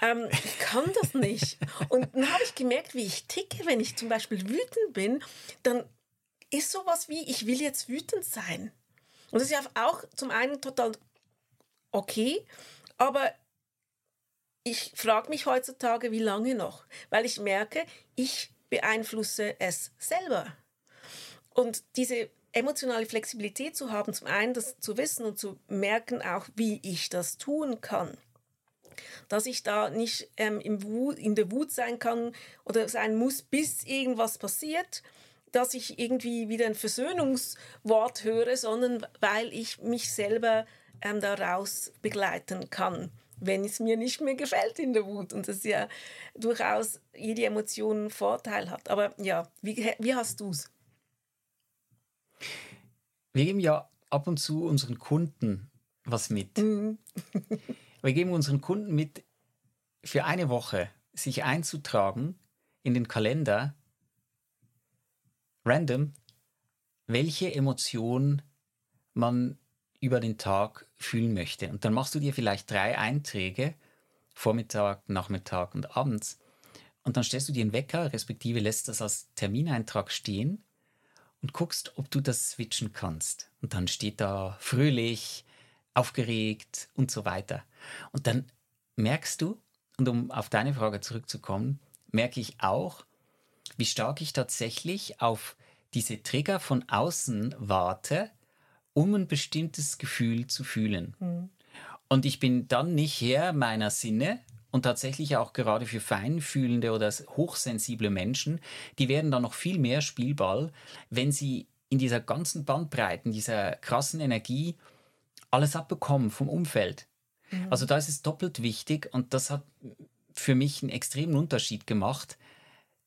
Ähm, ich kann das nicht. Und dann habe ich gemerkt, wie ich ticke, wenn ich zum Beispiel wütend bin, dann ist sowas wie, ich will jetzt wütend sein. Und das ist ja auch zum einen total okay, aber ich frage mich heutzutage, wie lange noch, weil ich merke, ich beeinflusse es selber. Und diese emotionale Flexibilität zu haben, zum einen das zu wissen und zu merken auch, wie ich das tun kann. Dass ich da nicht ähm, im Wut, in der Wut sein kann oder sein muss, bis irgendwas passiert, dass ich irgendwie wieder ein Versöhnungswort höre, sondern weil ich mich selber ähm, daraus begleiten kann, wenn es mir nicht mehr gefällt in der Wut. Und das ja durchaus jede Emotion einen Vorteil hat. Aber ja, wie, wie hast du es? Wir geben ja ab und zu unseren Kunden was mit. Mhm. Wir geben unseren Kunden mit, für eine Woche sich einzutragen in den Kalender, random, welche Emotion man über den Tag fühlen möchte. Und dann machst du dir vielleicht drei Einträge, Vormittag, Nachmittag und abends. Und dann stellst du dir einen Wecker, respektive lässt das als Termineintrag stehen und guckst, ob du das switchen kannst. Und dann steht da fröhlich, aufgeregt und so weiter. Und dann merkst du, und um auf deine Frage zurückzukommen, merke ich auch, wie stark ich tatsächlich auf diese Trigger von außen warte, um ein bestimmtes Gefühl zu fühlen. Mhm. Und ich bin dann nicht Herr meiner Sinne und tatsächlich auch gerade für feinfühlende oder hochsensible Menschen, die werden dann noch viel mehr Spielball, wenn sie in dieser ganzen Bandbreite, in dieser krassen Energie alles abbekommen vom Umfeld. Mhm. Also da ist es doppelt wichtig und das hat für mich einen extremen Unterschied gemacht,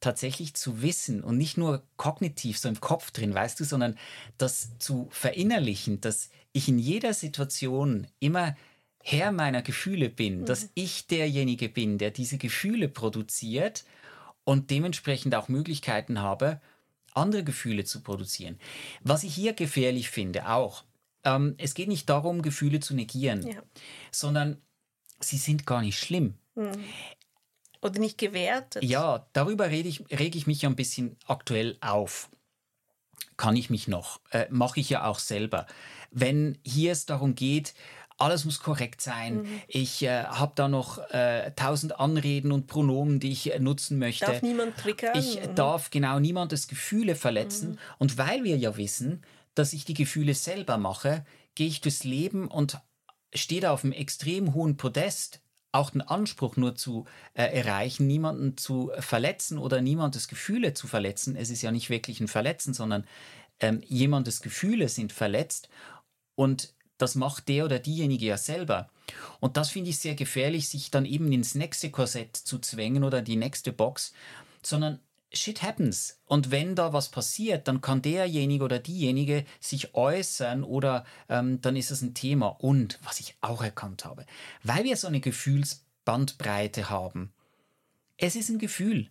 tatsächlich zu wissen und nicht nur kognitiv so im Kopf drin, weißt du, sondern das zu verinnerlichen, dass ich in jeder Situation immer Herr meiner Gefühle bin, mhm. dass ich derjenige bin, der diese Gefühle produziert und dementsprechend auch Möglichkeiten habe, andere Gefühle zu produzieren. Was ich hier gefährlich finde, auch, ähm, es geht nicht darum, Gefühle zu negieren, ja. sondern sie sind gar nicht schlimm. Mhm. Oder nicht gewertet. Ja, darüber rede ich, rege ich mich ja ein bisschen aktuell auf. Kann ich mich noch? Äh, Mache ich ja auch selber. Wenn hier es darum geht, alles muss korrekt sein. Mhm. Ich äh, habe da noch äh, tausend Anreden und Pronomen, die ich äh, nutzen möchte. Darf niemand triggern? Ich mhm. darf genau niemandes Gefühle verletzen. Mhm. Und weil wir ja wissen, dass ich die Gefühle selber mache, gehe ich durchs Leben und stehe da auf einem extrem hohen Podest, auch den Anspruch nur zu äh, erreichen, niemanden zu verletzen oder niemandes Gefühle zu verletzen. Es ist ja nicht wirklich ein Verletzen, sondern ähm, jemandes Gefühle sind verletzt. Und das macht der oder diejenige ja selber. Und das finde ich sehr gefährlich, sich dann eben ins nächste Korsett zu zwängen oder die nächste Box, sondern shit happens. Und wenn da was passiert, dann kann derjenige oder diejenige sich äußern oder ähm, dann ist es ein Thema. Und was ich auch erkannt habe, weil wir so eine Gefühlsbandbreite haben, es ist ein Gefühl.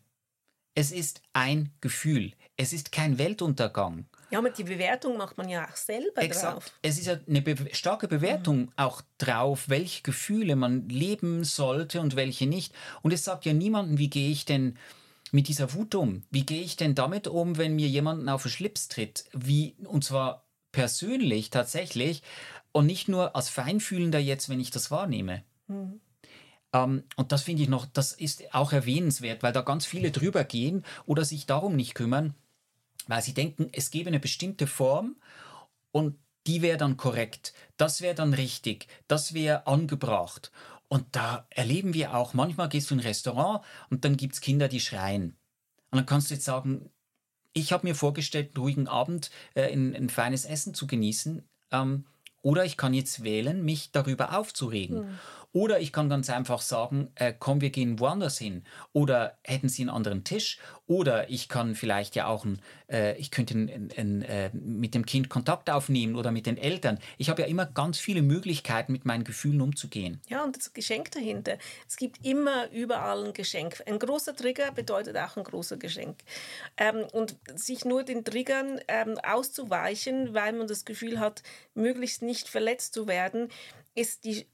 Es ist ein Gefühl. Es ist kein Weltuntergang. Ja, aber die Bewertung macht man ja auch selber Exakt. drauf. Es ist ja eine be starke Bewertung mhm. auch drauf, welche Gefühle man leben sollte und welche nicht. Und es sagt ja niemandem, wie gehe ich denn mit dieser Wut um? Wie gehe ich denn damit um, wenn mir jemanden auf den Schlips tritt? Wie, und zwar persönlich tatsächlich und nicht nur als Feinfühlender jetzt, wenn ich das wahrnehme. Mhm. Um, ähm, und das finde ich noch, das ist auch erwähnenswert, weil da ganz viele drüber gehen oder sich darum nicht kümmern, weil sie denken, es gebe eine bestimmte Form und die wäre dann korrekt, das wäre dann richtig, das wäre angebracht. Und da erleben wir auch, manchmal gehst du in ein Restaurant und dann gibt es Kinder, die schreien. Und dann kannst du jetzt sagen, ich habe mir vorgestellt, einen ruhigen Abend, äh, ein, ein, feines Essen zu genießen. Ähm, oder ich kann jetzt wählen, mich darüber aufzuregen. Mhm. Oder ich kann ganz einfach sagen, äh, komm, wir gehen woanders hin. Oder hätten Sie einen anderen Tisch? Oder ich kann vielleicht ja auch, ein, äh, ich könnte ein, ein, äh, mit dem Kind Kontakt aufnehmen oder mit den Eltern. Ich habe ja immer ganz viele Möglichkeiten, mit meinen Gefühlen umzugehen. Ja, und das Geschenk dahinter. Es gibt immer überall ein Geschenk. Ein großer Trigger bedeutet auch ein großer Geschenk. Ähm, und sich nur den Triggern ähm, auszuweichen, weil man das Gefühl hat, möglichst nicht verletzt zu werden, ist die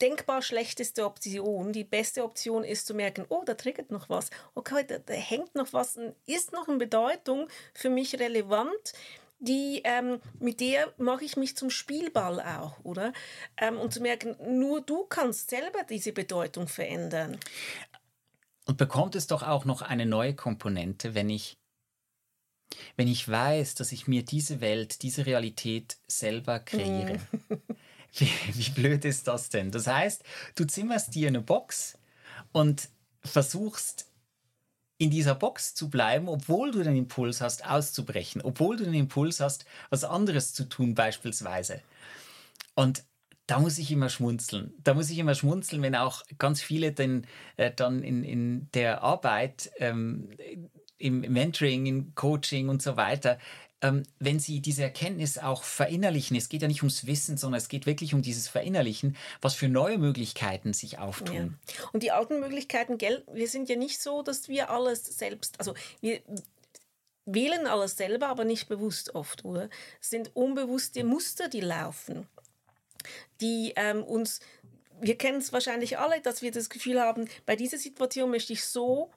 denkbar schlechteste Option. Die beste Option ist zu merken, oh, da triggert noch was. Okay, da, da hängt noch was, ist noch eine Bedeutung für mich relevant. Die, ähm, mit der mache ich mich zum Spielball auch, oder? Ähm, und zu merken, nur du kannst selber diese Bedeutung verändern. Und bekommt es doch auch noch eine neue Komponente, wenn ich, wenn ich weiß, dass ich mir diese Welt, diese Realität selber kreiere. Wie, wie blöd ist das denn? Das heißt, du zimmerst dir eine Box und versuchst in dieser Box zu bleiben, obwohl du den Impuls hast, auszubrechen, obwohl du den Impuls hast, was anderes zu tun beispielsweise. Und da muss ich immer schmunzeln. Da muss ich immer schmunzeln, wenn auch ganz viele denn, äh, dann in, in der Arbeit, ähm, im Mentoring, im Coaching und so weiter wenn Sie diese Erkenntnis auch verinnerlichen, es geht ja nicht ums Wissen, sondern es geht wirklich um dieses Verinnerlichen, was für neue Möglichkeiten sich auftun. Ja. Und die alten Möglichkeiten, gell, wir sind ja nicht so, dass wir alles selbst, also wir wählen alles selber, aber nicht bewusst oft, oder? Es sind unbewusste Muster, die laufen, die ähm, uns wir kennen es wahrscheinlich alle, dass wir das Gefühl haben, bei dieser Situation möchte ich so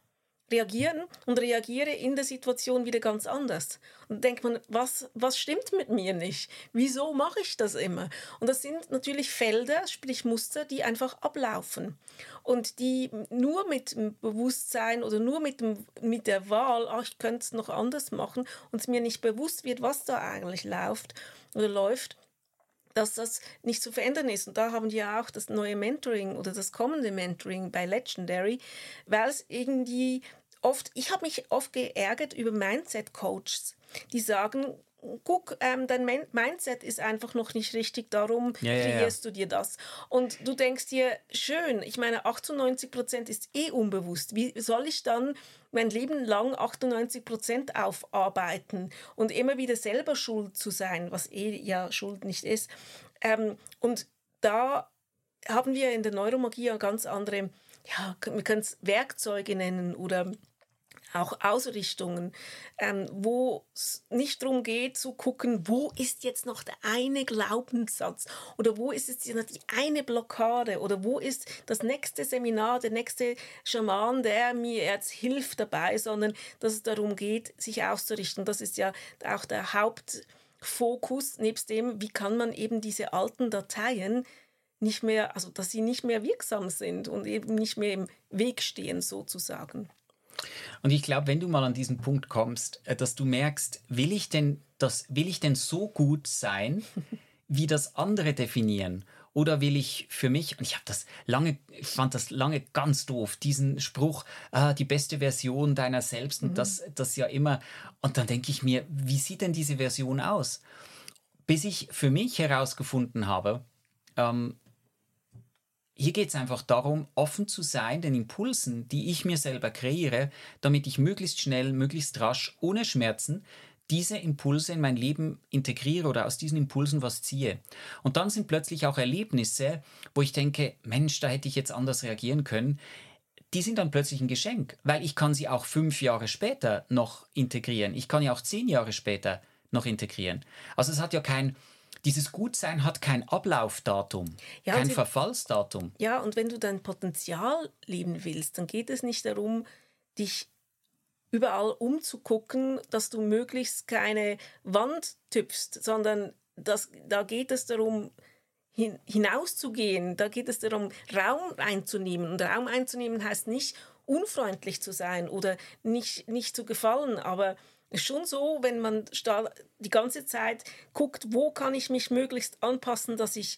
reagieren und reagiere in der Situation wieder ganz anders. Und denkt man, was, was stimmt mit mir nicht? Wieso mache ich das immer? Und das sind natürlich Felder, sprich Muster, die einfach ablaufen und die nur mit dem Bewusstsein oder nur mit, dem, mit der Wahl, ach, ich könnte es noch anders machen und es mir nicht bewusst wird, was da eigentlich läuft oder läuft, dass das nicht zu verändern ist. Und da haben wir auch das neue Mentoring oder das kommende Mentoring bei Legendary, weil es irgendwie oft, ich habe mich oft geärgert über Mindset-Coaches, die sagen, guck, ähm, dein Mindset ist einfach noch nicht richtig, darum ja, kreierst ja, ja. du dir das. Und du denkst dir, schön, ich meine, 98 Prozent ist eh unbewusst. Wie soll ich dann mein Leben lang 98 Prozent aufarbeiten und immer wieder selber schuld zu sein, was eh ja Schuld nicht ist? Ähm, und da haben wir in der Neuromagie ja ganz andere, ja, wir können es Werkzeuge nennen oder auch Ausrichtungen, ähm, wo es nicht darum geht zu gucken, wo ist jetzt noch der eine Glaubenssatz oder wo ist jetzt die eine Blockade oder wo ist das nächste Seminar, der nächste Schaman, der mir jetzt hilft dabei, sondern dass es darum geht, sich auszurichten. Das ist ja auch der Hauptfokus, nebst dem, wie kann man eben diese alten Dateien nicht mehr, also dass sie nicht mehr wirksam sind und eben nicht mehr im Weg stehen sozusagen. Und ich glaube, wenn du mal an diesen Punkt kommst, äh, dass du merkst, will ich denn, das, will ich denn so gut sein, wie das andere definieren? Oder will ich für mich, und ich habe das lange, ich fand das lange ganz doof, diesen Spruch, ah, die beste Version deiner selbst und mhm. das, das ja immer. Und dann denke ich mir, wie sieht denn diese Version aus? Bis ich für mich herausgefunden habe, ähm, hier geht es einfach darum, offen zu sein den Impulsen, die ich mir selber kreiere, damit ich möglichst schnell, möglichst rasch, ohne Schmerzen diese Impulse in mein Leben integriere oder aus diesen Impulsen was ziehe. Und dann sind plötzlich auch Erlebnisse, wo ich denke, Mensch, da hätte ich jetzt anders reagieren können. Die sind dann plötzlich ein Geschenk, weil ich kann sie auch fünf Jahre später noch integrieren. Ich kann ja auch zehn Jahre später noch integrieren. Also es hat ja kein, dieses Gutsein hat kein Ablaufdatum, ja, kein Verfallsdatum. Ja, und wenn du dein Potenzial leben willst, dann geht es nicht darum, dich überall umzugucken, dass du möglichst keine Wand tüpfst, sondern das, da geht es darum, hin, hinauszugehen. Da geht es darum, Raum einzunehmen. Und Raum einzunehmen heißt nicht, unfreundlich zu sein oder nicht, nicht zu gefallen, aber ist schon so, wenn man die ganze Zeit guckt, wo kann ich mich möglichst anpassen, dass ich,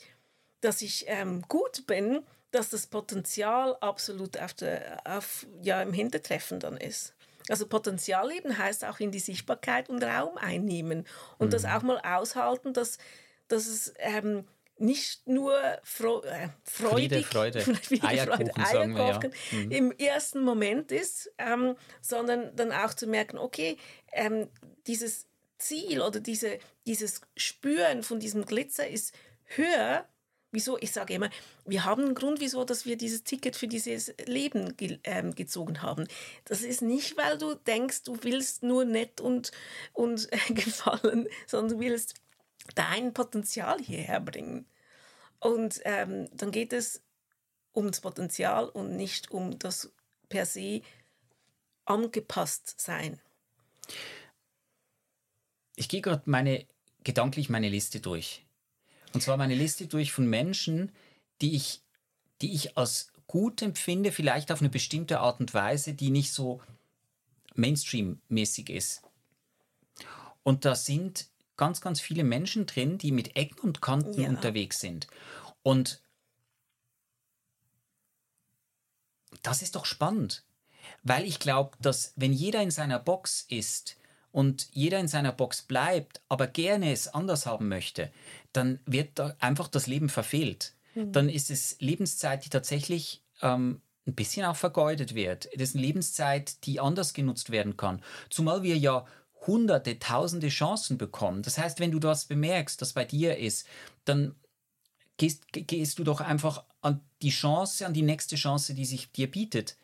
dass ich ähm, gut bin, dass das Potenzial absolut auf der, auf, ja, im Hintertreffen dann ist. Also Potenzial leben heißt auch in die Sichtbarkeit und Raum einnehmen und mhm. das auch mal aushalten, dass, dass es ähm, nicht nur Fro äh, freudig, Friede, Freude, Eierkuchen, Freude, sagen wir, ja. mhm. im ersten Moment ist, ähm, sondern dann auch zu merken, okay, ähm, dieses Ziel oder diese, dieses Spüren von diesem Glitzer ist höher. Wieso? Ich sage immer, wir haben einen Grund, wieso, dass wir dieses Ticket für dieses Leben ge ähm, gezogen haben. Das ist nicht, weil du denkst, du willst nur nett und, und äh, gefallen, sondern du willst dein Potenzial hierher bringen. Und ähm, dann geht es um das Potenzial und nicht um das per se angepasst sein. Ich gehe gerade meine gedanklich meine Liste durch. Und zwar meine Liste durch von Menschen, die ich, die ich als gut empfinde, vielleicht auf eine bestimmte Art und Weise, die nicht so Mainstream-mäßig ist. Und da sind ganz, ganz viele Menschen drin, die mit Ecken und Kanten ja. unterwegs sind. Und das ist doch spannend, weil ich glaube, dass wenn jeder in seiner Box ist und jeder in seiner Box bleibt, aber gerne es anders haben möchte, dann wird da einfach das Leben verfehlt. Mhm. Dann ist es Lebenszeit, die tatsächlich ähm, ein bisschen auch vergeudet wird. Das ist eine Lebenszeit, die anders genutzt werden kann. Zumal wir ja hunderte, tausende Chancen bekommen. Das heißt, wenn du das bemerkst, dass bei dir ist, dann gehst, gehst du doch einfach an die Chance, an die nächste Chance, die sich dir bietet.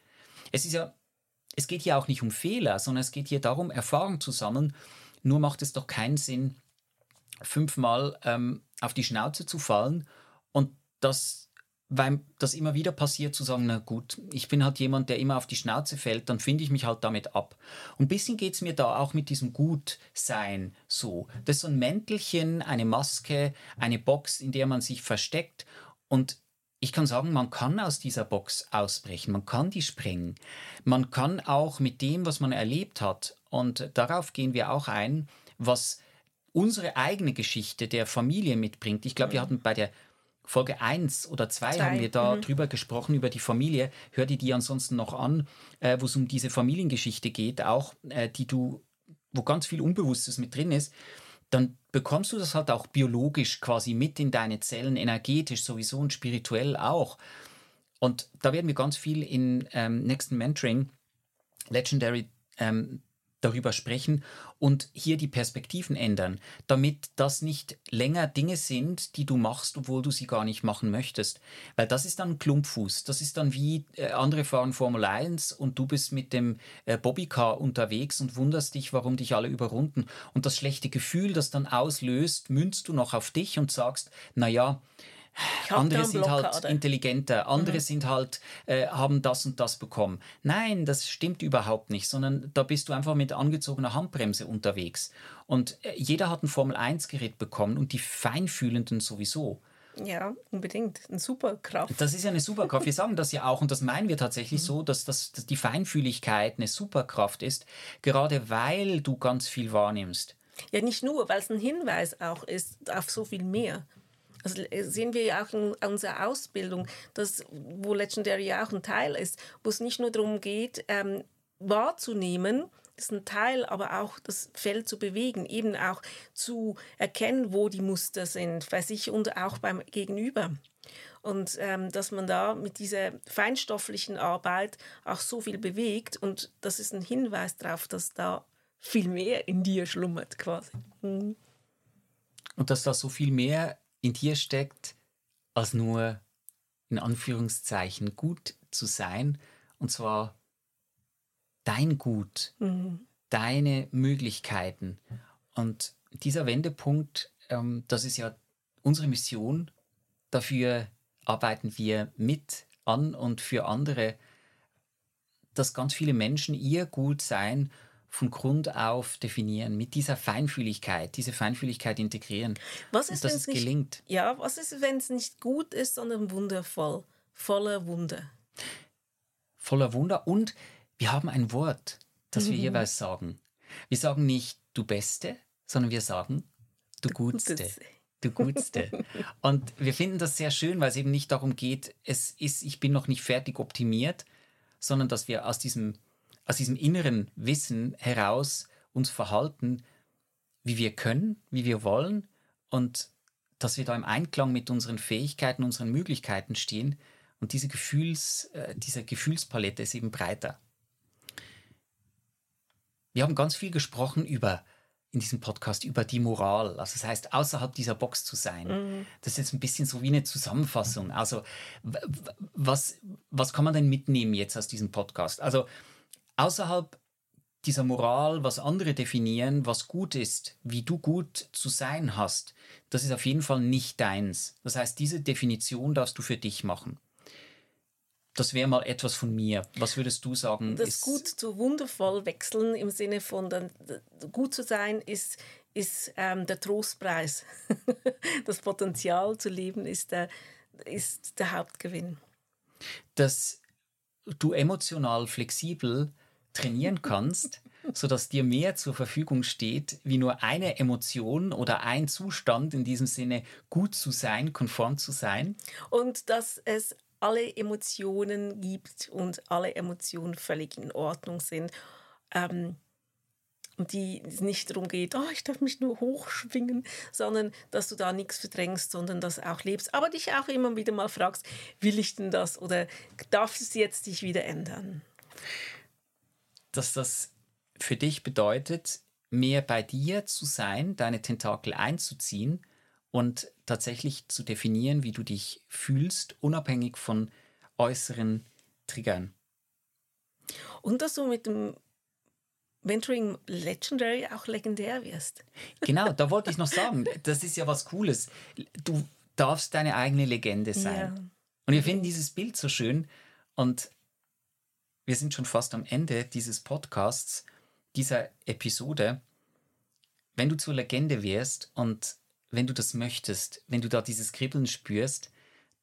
Es ist ja, es geht hier auch nicht um Fehler, sondern es geht hier darum, Erfahrung zu sammeln. Nur macht es doch keinen Sinn, fünfmal ähm, auf die Schnauze zu fallen und das weil das immer wieder passiert, zu sagen, na gut, ich bin halt jemand, der immer auf die Schnauze fällt, dann finde ich mich halt damit ab. Und ein bisschen geht es mir da auch mit diesem Gutsein so. Das ist so ein Mäntelchen, eine Maske, eine Box, in der man sich versteckt. Und ich kann sagen, man kann aus dieser Box ausbrechen, man kann die sprengen. Man kann auch mit dem, was man erlebt hat, und darauf gehen wir auch ein, was unsere eigene Geschichte der Familie mitbringt. Ich glaube, wir mhm. hatten bei der Folge 1 oder 2 haben wir da mhm. drüber gesprochen, über die Familie. Hör dir die ansonsten noch an, äh, wo es um diese Familiengeschichte geht, auch, äh, die du, wo ganz viel Unbewusstes mit drin ist. dann bekommst du das halt auch biologisch quasi mit in deine Zellen, energetisch sowieso und spirituell auch. Und da werden wir ganz viel in ähm, nächsten Mentoring Legendary ähm, darüber sprechen und hier die Perspektiven ändern, damit das nicht länger Dinge sind, die du machst, obwohl du sie gar nicht machen möchtest. Weil das ist dann Klumpfuß. Das ist dann wie äh, andere fahren Formel 1 und du bist mit dem äh, Bobbycar unterwegs und wunderst dich, warum dich alle überrunden. Und das schlechte Gefühl, das dann auslöst, münzt du noch auf dich und sagst, naja, andere sind halt intelligenter, andere mhm. sind halt, äh, haben das und das bekommen. Nein, das stimmt überhaupt nicht, sondern da bist du einfach mit angezogener Handbremse unterwegs. Und äh, jeder hat ein Formel-1-Gerät bekommen und die Feinfühlenden sowieso. Ja, unbedingt. Eine Superkraft. Das ist ja eine Superkraft. Wir sagen das ja auch und das meinen wir tatsächlich mhm. so, dass, das, dass die Feinfühligkeit eine Superkraft ist, gerade weil du ganz viel wahrnimmst. Ja, nicht nur, weil es ein Hinweis auch ist auf so viel mehr. Das äh, sehen wir ja auch in unserer Ausbildung, dass, wo Legendary auch ein Teil ist, wo es nicht nur darum geht, ähm, wahrzunehmen, das ist ein Teil, aber auch das Feld zu bewegen, eben auch zu erkennen, wo die Muster sind, bei sich und auch beim Gegenüber. Und ähm, dass man da mit dieser feinstofflichen Arbeit auch so viel bewegt und das ist ein Hinweis darauf, dass da viel mehr in dir schlummert quasi. Mhm. Und dass da so viel mehr in dir steckt, als nur in Anführungszeichen gut zu sein. Und zwar dein Gut, mhm. deine Möglichkeiten. Und dieser Wendepunkt, ähm, das ist ja unsere Mission. Dafür arbeiten wir mit an und für andere, dass ganz viele Menschen ihr Gut sein von Grund auf definieren, mit dieser Feinfühligkeit, diese Feinfühligkeit integrieren. Was ist, dass es nicht, gelingt. Ja, was ist, wenn es nicht gut ist, sondern wundervoll, voller Wunder? Voller Wunder und wir haben ein Wort, das wir jeweils sagen. Wir sagen nicht du Beste, sondern wir sagen du, du Gutste. Guteste. Du Gutste. und wir finden das sehr schön, weil es eben nicht darum geht, es ist, ich bin noch nicht fertig optimiert, sondern dass wir aus diesem aus diesem inneren Wissen heraus uns verhalten, wie wir können, wie wir wollen und dass wir da im Einklang mit unseren Fähigkeiten, unseren Möglichkeiten stehen und diese Gefühls, äh, diese Gefühlspalette ist eben breiter. Wir haben ganz viel gesprochen über in diesem Podcast über die Moral. Also das heißt, außerhalb dieser Box zu sein. Mhm. Das ist jetzt ein bisschen so wie eine Zusammenfassung. Also was, was kann man denn mitnehmen jetzt aus diesem Podcast? Also außerhalb dieser Moral, was andere definieren, was gut ist, wie du gut zu sein hast, das ist auf jeden Fall nicht deins. Das heißt, diese Definition darfst du für dich machen. Das wäre mal etwas von mir. Was würdest du sagen? Das gut zu wundervoll wechseln im Sinne von dann, gut zu sein ist, ist ähm, der Trostpreis. das Potenzial zu leben ist der, ist der Hauptgewinn. Dass du emotional flexibel trainieren kannst, sodass dir mehr zur Verfügung steht, wie nur eine Emotion oder ein Zustand, in diesem Sinne gut zu sein, konform zu sein. Und dass es alle Emotionen gibt und alle Emotionen völlig in Ordnung sind. Ähm, und die nicht darum geht, oh, ich darf mich nur hochschwingen, sondern dass du da nichts verdrängst, sondern das auch lebst. Aber dich auch immer wieder mal fragst, will ich denn das oder darf es jetzt dich wieder ändern? Dass das für dich bedeutet, mehr bei dir zu sein, deine Tentakel einzuziehen und tatsächlich zu definieren, wie du dich fühlst, unabhängig von äußeren Triggern. Und dass du mit dem Mentoring Legendary auch legendär wirst. Genau, da wollte ich noch sagen, das ist ja was Cooles. Du darfst deine eigene Legende sein. Ja. Und wir finden dieses Bild so schön und wir sind schon fast am Ende dieses Podcasts, dieser Episode. Wenn du zur Legende wirst und wenn du das möchtest, wenn du da dieses Kribbeln spürst,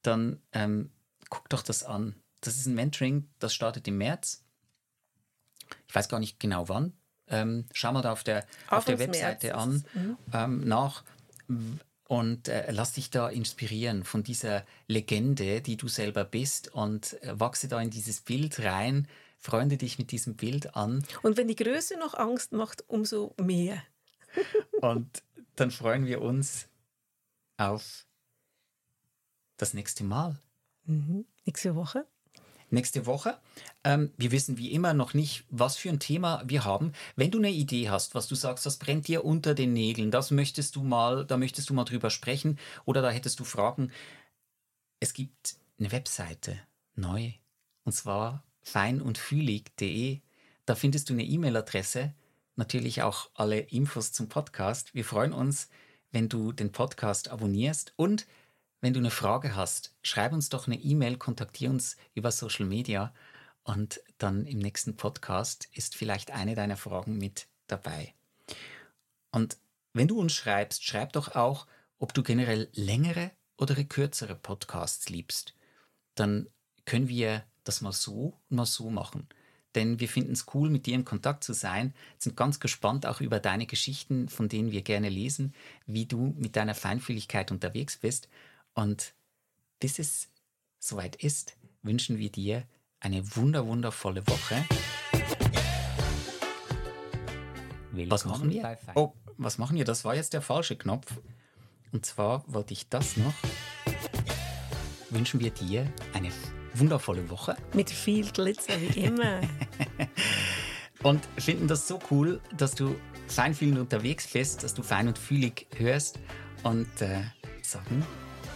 dann ähm, guck doch das an. Das ist ein Mentoring, das startet im März. Ich weiß gar nicht genau wann. Ähm, schau mal da auf der, auf der Webseite März an, mhm. ähm, nach und äh, lass dich da inspirieren von dieser Legende, die du selber bist und äh, wachse da in dieses Bild rein, freunde dich mit diesem Bild an. Und wenn die Größe noch Angst macht, umso mehr. und dann freuen wir uns auf das nächste Mal. Mhm. Nächste Woche? Nächste Woche. Ähm, wir wissen wie immer noch nicht, was für ein Thema wir haben. Wenn du eine Idee hast, was du sagst, das brennt dir unter den Nägeln, das möchtest du mal, da möchtest du mal drüber sprechen oder da hättest du Fragen. Es gibt eine Webseite neu und zwar feinundfühlig.de. Da findest du eine E-Mail-Adresse, natürlich auch alle Infos zum Podcast. Wir freuen uns, wenn du den Podcast abonnierst und wenn du eine Frage hast, schreib uns doch eine E-Mail, kontaktiere uns über Social Media und dann im nächsten Podcast ist vielleicht eine deiner Fragen mit dabei. Und wenn du uns schreibst, schreib doch auch, ob du generell längere oder kürzere Podcasts liebst. Dann können wir das mal so und mal so machen. Denn wir finden es cool, mit dir in Kontakt zu sein, sind ganz gespannt auch über deine Geschichten, von denen wir gerne lesen, wie du mit deiner Feinfühligkeit unterwegs bist und bis es soweit ist, wünschen wir dir eine wunder wundervolle Woche. Willkommen was machen wir? Oh, was machen wir? Das war jetzt der falsche Knopf. Und zwar wollte ich das noch. Wünschen wir dir eine wundervolle Woche. Mit viel Glitzer wie immer. und finden das so cool, dass du feinfühlend unterwegs bist, dass du fein und fühlig hörst und äh, sagen